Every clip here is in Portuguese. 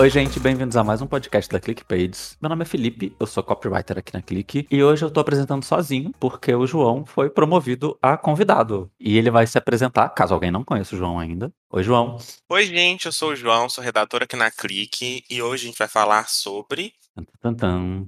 Oi, gente, bem-vindos a mais um podcast da ClickPages. Meu nome é Felipe, eu sou copywriter aqui na Click e hoje eu tô apresentando sozinho porque o João foi promovido a convidado e ele vai se apresentar, caso alguém não conheça o João ainda. Oi, João. Oi, gente, eu sou o João, sou redator aqui na Click e hoje a gente vai falar sobre. Tan, tan, tan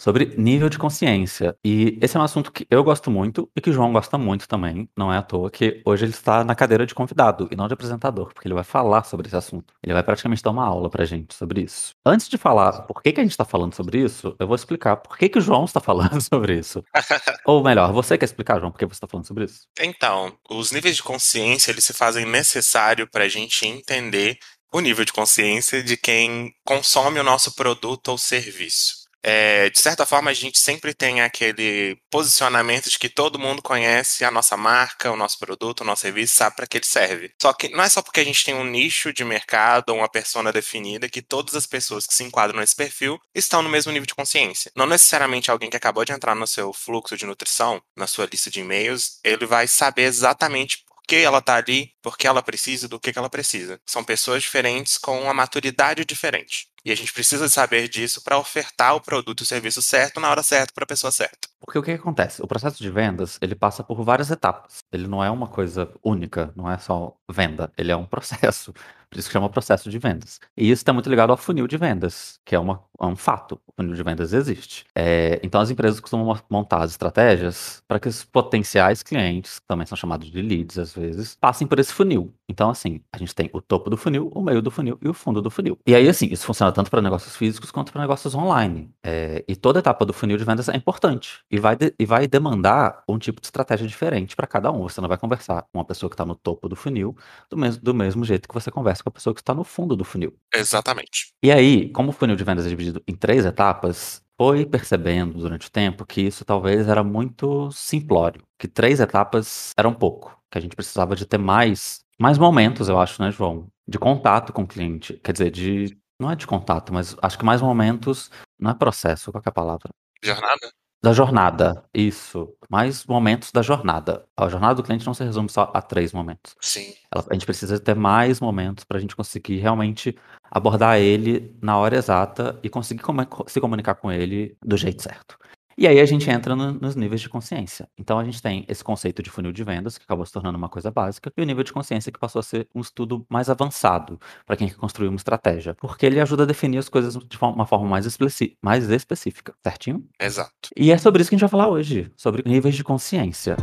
sobre nível de consciência. E esse é um assunto que eu gosto muito e que o João gosta muito também. Não é à toa que hoje ele está na cadeira de convidado e não de apresentador, porque ele vai falar sobre esse assunto. Ele vai praticamente dar uma aula pra gente sobre isso. Antes de falar por que, que a gente está falando sobre isso, eu vou explicar por que, que o João está falando sobre isso. Ou melhor, você quer explicar, João, por que você está falando sobre isso? Então, os níveis de consciência eles se fazem necessário para a gente entender o nível de consciência de quem consome o nosso produto ou serviço. É, de certa forma, a gente sempre tem aquele posicionamento de que todo mundo conhece a nossa marca, o nosso produto, o nosso serviço, sabe para que ele serve. Só que não é só porque a gente tem um nicho de mercado ou uma persona definida que todas as pessoas que se enquadram nesse perfil estão no mesmo nível de consciência. Não necessariamente alguém que acabou de entrar no seu fluxo de nutrição, na sua lista de e-mails, ele vai saber exatamente que ela está ali, por que ela precisa, do que, que ela precisa. São pessoas diferentes com uma maturidade diferente. E a gente precisa saber disso para ofertar o produto e o serviço certo na hora certa para a pessoa certa. Porque o que, que acontece? O processo de vendas, ele passa por várias etapas. Ele não é uma coisa única, não é só venda, ele é um processo. Por isso que chama processo de vendas. E isso está muito ligado ao funil de vendas, que é, uma, é um fato. O funil de vendas existe. É, então as empresas costumam montar as estratégias para que os potenciais clientes, que também são chamados de leads às vezes, passem por esse funil. Então, assim, a gente tem o topo do funil, o meio do funil e o fundo do funil. E aí, assim, isso funciona tanto para negócios físicos quanto para negócios online. É, e toda etapa do funil de vendas é importante. E vai, de, e vai demandar um tipo de estratégia diferente para cada um. Você não vai conversar com uma pessoa que está no topo do funil do mesmo, do mesmo jeito que você conversa com a pessoa que está no fundo do funil. Exatamente. E aí, como o funil de vendas é dividido em três etapas, foi percebendo durante o tempo que isso talvez era muito simplório, que três etapas eram pouco, que a gente precisava de ter mais, mais momentos, eu acho, né, João, de contato com o cliente, quer dizer, de não é de contato, mas acho que mais momentos, não é processo, qual é a palavra? Jornada? Da jornada, isso. Mais momentos da jornada. A jornada do cliente não se resume só a três momentos. Sim. Ela- a gente precisa ter mais momentos para a gente conseguir realmente abordar ele na hora exata e conseguir come- se comunicar com ele do jeito certo. E aí a gente entra no- nos níveis de consciência. Então a gente tem esse conceito de funil de vendas, que acabou se tornando uma coisa básica, e o nível de consciência que passou a ser um estudo mais avançado para quem quer construir uma estratégia. Porque ele ajuda a definir as coisas de uma forma mais, especi- mais específica, certinho? Exato. E é sobre isso que a gente vai falar hoje, sobre níveis de consciência.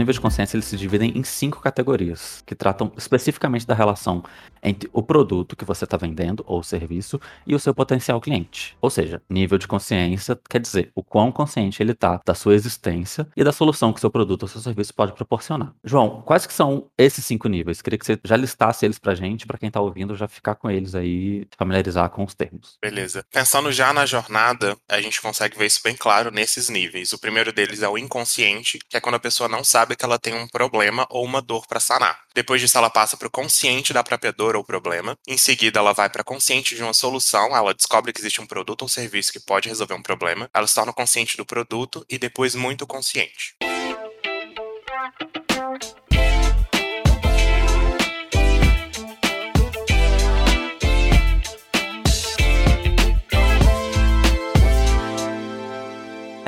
Níveis de consciência eles se dividem em cinco categorias, que tratam especificamente da relação entre o produto que você está vendendo ou serviço e o seu potencial cliente. Ou seja, nível de consciência quer dizer o quão consciente ele está da sua existência e da solução que seu produto ou seu serviço pode proporcionar. João, quais que são esses cinco níveis? Queria que você já listasse eles pra gente, para quem está ouvindo já ficar com eles aí, familiarizar com os termos. Beleza. Pensando já na jornada, a gente consegue ver isso bem claro nesses níveis. O primeiro deles é o inconsciente, que é quando a pessoa não sabe que ela tem um problema ou uma dor para sanar. Depois disso, ela passa para o consciente da própria dor ou problema. Em seguida, ela vai para consciente de uma solução. Ela descobre que existe um produto ou serviço que pode resolver um problema. Ela se torna consciente do produto e depois muito consciente.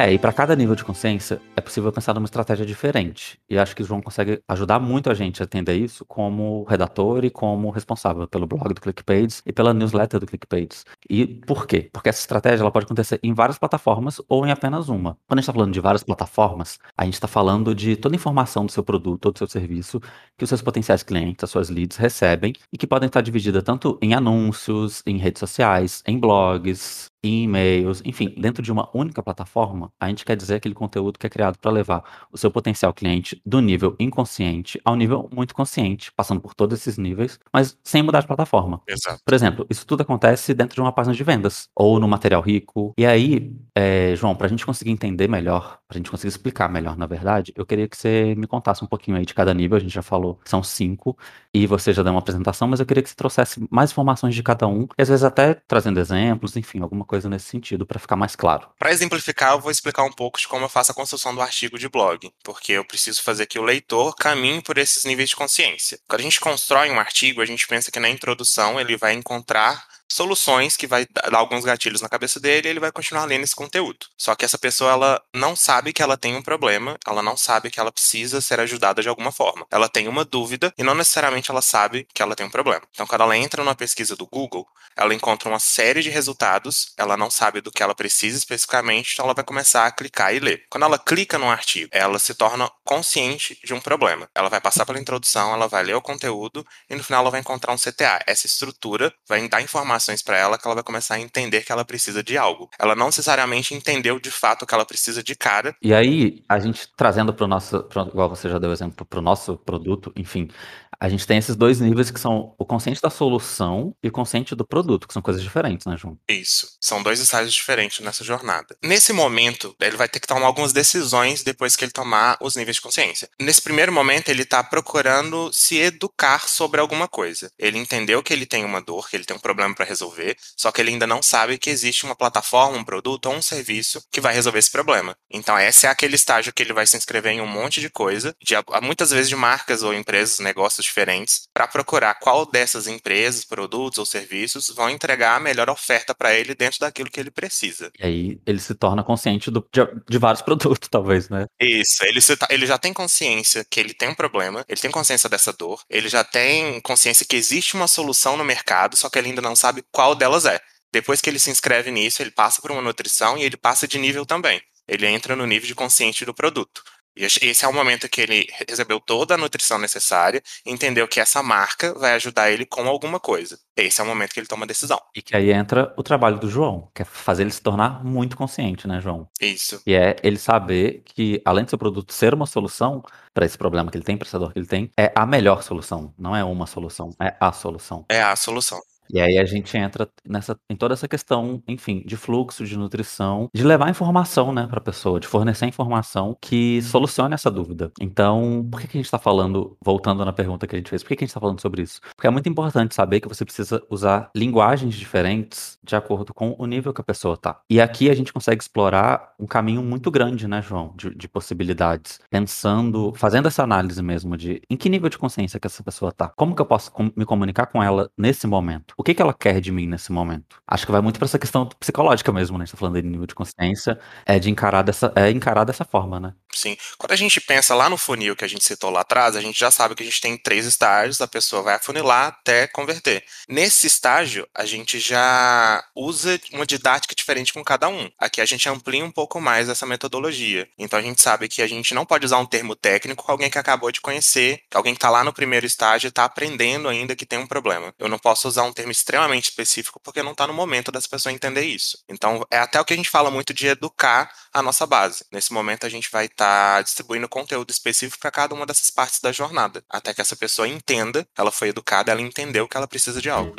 É, e para cada nível de consciência é possível pensar numa estratégia diferente. E acho que o João consegue ajudar muito a gente a entender isso como redator e como responsável pelo blog do ClickPages e pela newsletter do ClickPages. E por quê? Porque essa estratégia ela pode acontecer em várias plataformas ou em apenas uma. Quando a gente está falando de várias plataformas, a gente está falando de toda a informação do seu produto ou do seu serviço que os seus potenciais clientes, as suas leads recebem e que podem estar dividida tanto em anúncios, em redes sociais, em blogs, em e-mails, enfim, dentro de uma única plataforma, a gente quer dizer aquele conteúdo que é criado para levar o seu potencial cliente do nível inconsciente ao nível muito consciente, passando por todos esses níveis, mas sem mudar de plataforma. Exato. Por exemplo, isso tudo acontece dentro de uma página de vendas ou no material rico. E aí, é, João, para a gente conseguir entender melhor, para a gente conseguir explicar melhor, na verdade, eu queria que você me contasse um pouquinho aí de cada nível. A gente já falou que são cinco e você já deu uma apresentação, mas eu queria que você trouxesse mais informações de cada um e às vezes até trazendo exemplos, enfim, alguma coisa nesse sentido para ficar mais claro. Para exemplificar, eu vou explicar um pouco de como eu faço a construção do artigo de blog, porque eu preciso fazer que o leitor caminhe por esses níveis de consciência. Quando a gente constrói um artigo, a gente pensa que na introdução ele vai encontrar soluções que vai dar alguns gatilhos na cabeça dele e ele vai continuar lendo esse conteúdo. Só que essa pessoa ela não sabe que ela tem um problema, ela não sabe que ela precisa ser ajudada de alguma forma. Ela tem uma dúvida e não necessariamente ela sabe que ela tem um problema. Então, quando ela entra numa pesquisa do Google, ela encontra uma série de resultados, ela não sabe do que ela precisa especificamente, então ela vai começar a clicar e ler. Quando ela clica num artigo, ela se torna consciente de um problema. Ela vai passar pela introdução, ela vai ler o conteúdo e no final ela vai encontrar um CTA. Essa estrutura vai dar informações para ela que ela vai começar a entender que ela precisa de algo. Ela não necessariamente entendeu de fato que ela precisa de cara. E aí, a gente trazendo para o nosso, pro, igual você já deu exemplo, para o nosso produto, enfim, a gente tem esses dois níveis que são o consciente da solução e o consciente do produto, que são coisas diferentes, né, João? Isso. São dois estágios diferentes nessa jornada. Nesse momento, ele vai ter que tomar algumas decisões depois que ele tomar os níveis de consciência. Nesse primeiro momento, ele está procurando se educar sobre alguma coisa. Ele entendeu que ele tem uma dor, que ele tem um problema para resolver, só que ele ainda não sabe que existe uma plataforma, um produto ou um serviço que vai resolver esse problema. Então, esse é aquele estágio que ele vai se inscrever em um monte de coisa, de, muitas vezes de marcas ou empresas, negócios diferentes, para procurar qual dessas empresas, produtos ou serviços vão entregar a melhor oferta para ele dentro daquilo que ele precisa. E aí ele se torna consciente do, de, de, vários produtos, talvez, né? Isso, ele, se, ele já tem consciência que ele tem um problema, ele tem consciência dessa dor, ele já tem consciência que existe uma solução no mercado, só que ele ainda não sabe qual delas é. Depois que ele se inscreve nisso, ele passa por uma nutrição e ele passa de nível também. Ele entra no nível de consciente do produto. E esse é o momento que ele recebeu toda a nutrição necessária entendeu que essa marca vai ajudar ele com alguma coisa. Esse é o momento que ele toma a decisão. E que aí entra o trabalho do João, que é fazer ele se tornar muito consciente, né, João? Isso. E é ele saber que, além do seu produto ser uma solução para esse problema que ele tem, para essa dor que ele tem, é a melhor solução. Não é uma solução, é a solução. É a solução. E aí a gente entra nessa, em toda essa questão, enfim, de fluxo, de nutrição, de levar informação, né, para a pessoa, de fornecer informação que solucione essa dúvida. Então, por que, que a gente está falando, voltando na pergunta que a gente fez, por que, que a gente está falando sobre isso? Porque é muito importante saber que você precisa usar linguagens diferentes de acordo com o nível que a pessoa tá. E aqui a gente consegue explorar um caminho muito grande, né, João, de, de possibilidades, pensando, fazendo essa análise mesmo de em que nível de consciência que essa pessoa tá, como que eu posso me comunicar com ela nesse momento. O que, que ela quer de mim nesse momento? Acho que vai muito para essa questão psicológica mesmo, né? A gente tá falando de nível de consciência, é de encarar dessa, é encarar dessa forma, né? Sim. Quando a gente pensa lá no funil que a gente citou lá atrás, a gente já sabe que a gente tem três estágios, a pessoa vai afunilar até converter. Nesse estágio, a gente já usa uma didática diferente com cada um. Aqui a gente amplia um pouco mais essa metodologia. Então a gente sabe que a gente não pode usar um termo técnico com alguém que acabou de conhecer, alguém que está lá no primeiro estágio e está aprendendo ainda que tem um problema. Eu não posso usar um termo extremamente específico porque não está no momento das pessoas entender isso. Então, é até o que a gente fala muito de educar a nossa base. Nesse momento, a gente vai estar tá distribuindo conteúdo específico para cada uma dessas partes da jornada, até que essa pessoa entenda, ela foi educada, ela entendeu que ela precisa de algo.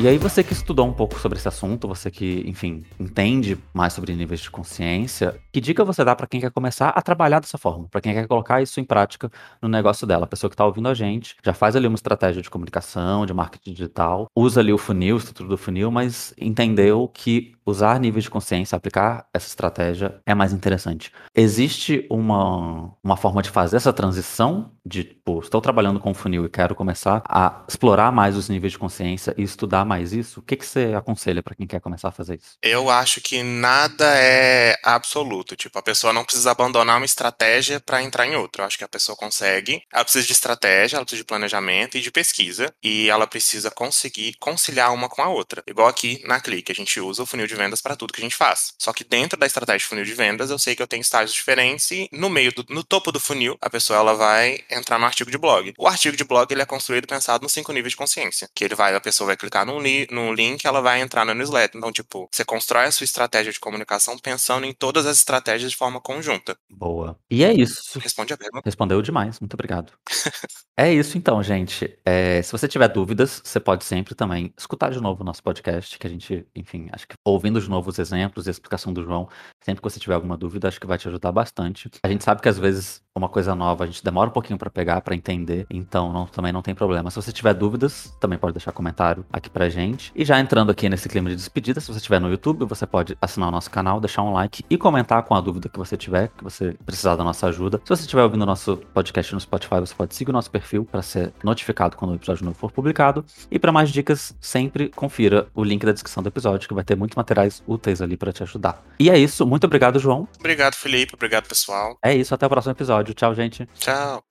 E aí você que estudou um pouco sobre esse assunto, você que, enfim, entende mais sobre níveis de consciência, que dica você dá para quem quer começar a trabalhar dessa forma, para quem quer colocar isso em prática no negócio dela, a pessoa que está ouvindo a gente, já faz ali uma estratégia de comunicação, de marketing digital, usa ali o funil, o estrutura do funil, mas entendeu que usar níveis de consciência, aplicar essa estratégia é mais interessante. Existe uma, uma forma de fazer essa transição de, tipo, estou trabalhando com funil e quero começar a explorar mais os níveis de consciência e estudar mais isso, o que, que você aconselha para quem quer começar a fazer isso? Eu acho que nada é absoluto. Tipo, a pessoa não precisa abandonar uma estratégia para entrar em outra. Eu acho que a pessoa consegue. Ela precisa de estratégia, ela precisa de planejamento e de pesquisa. E ela precisa conseguir conciliar uma com a outra. Igual aqui na Clique, a gente usa o funil de vendas para tudo que a gente faz. Só que dentro da estratégia de funil de vendas, eu sei que eu tenho estágios diferentes e no meio, do, no topo do funil, a pessoa ela vai entrar no artigo de blog. O artigo de blog ele é construído pensado nos cinco níveis de consciência. Que ele vai, a pessoa vai clicar no no link, ela vai entrar na newsletter. Então, tipo, você constrói a sua estratégia de comunicação pensando em todas as estratégias de forma conjunta. Boa. E é isso. Responde a pergunta. Respondeu demais, muito obrigado. é isso então, gente. É, se você tiver dúvidas, você pode sempre também escutar de novo o nosso podcast, que a gente, enfim, acho que ouvindo de novo os exemplos e a explicação do João, sempre que você tiver alguma dúvida, acho que vai te ajudar bastante. A gente sabe que às vezes uma coisa nova, a gente demora um pouquinho para pegar, para entender, então não, também não tem problema. Se você tiver dúvidas, também pode deixar comentário aqui pra gente. E já entrando aqui nesse clima de despedida, se você estiver no YouTube, você pode assinar o nosso canal, deixar um like e comentar com a dúvida que você tiver, que você precisar da nossa ajuda. Se você estiver ouvindo o nosso podcast no Spotify, você pode seguir o nosso perfil para ser notificado quando o episódio novo for publicado. E para mais dicas, sempre confira o link da descrição do episódio, que vai ter muitos materiais úteis ali para te ajudar. E é isso, muito obrigado, João. Obrigado, Felipe. Obrigado, pessoal. É isso, até o próximo episódio. Tchau, gente. Tchau.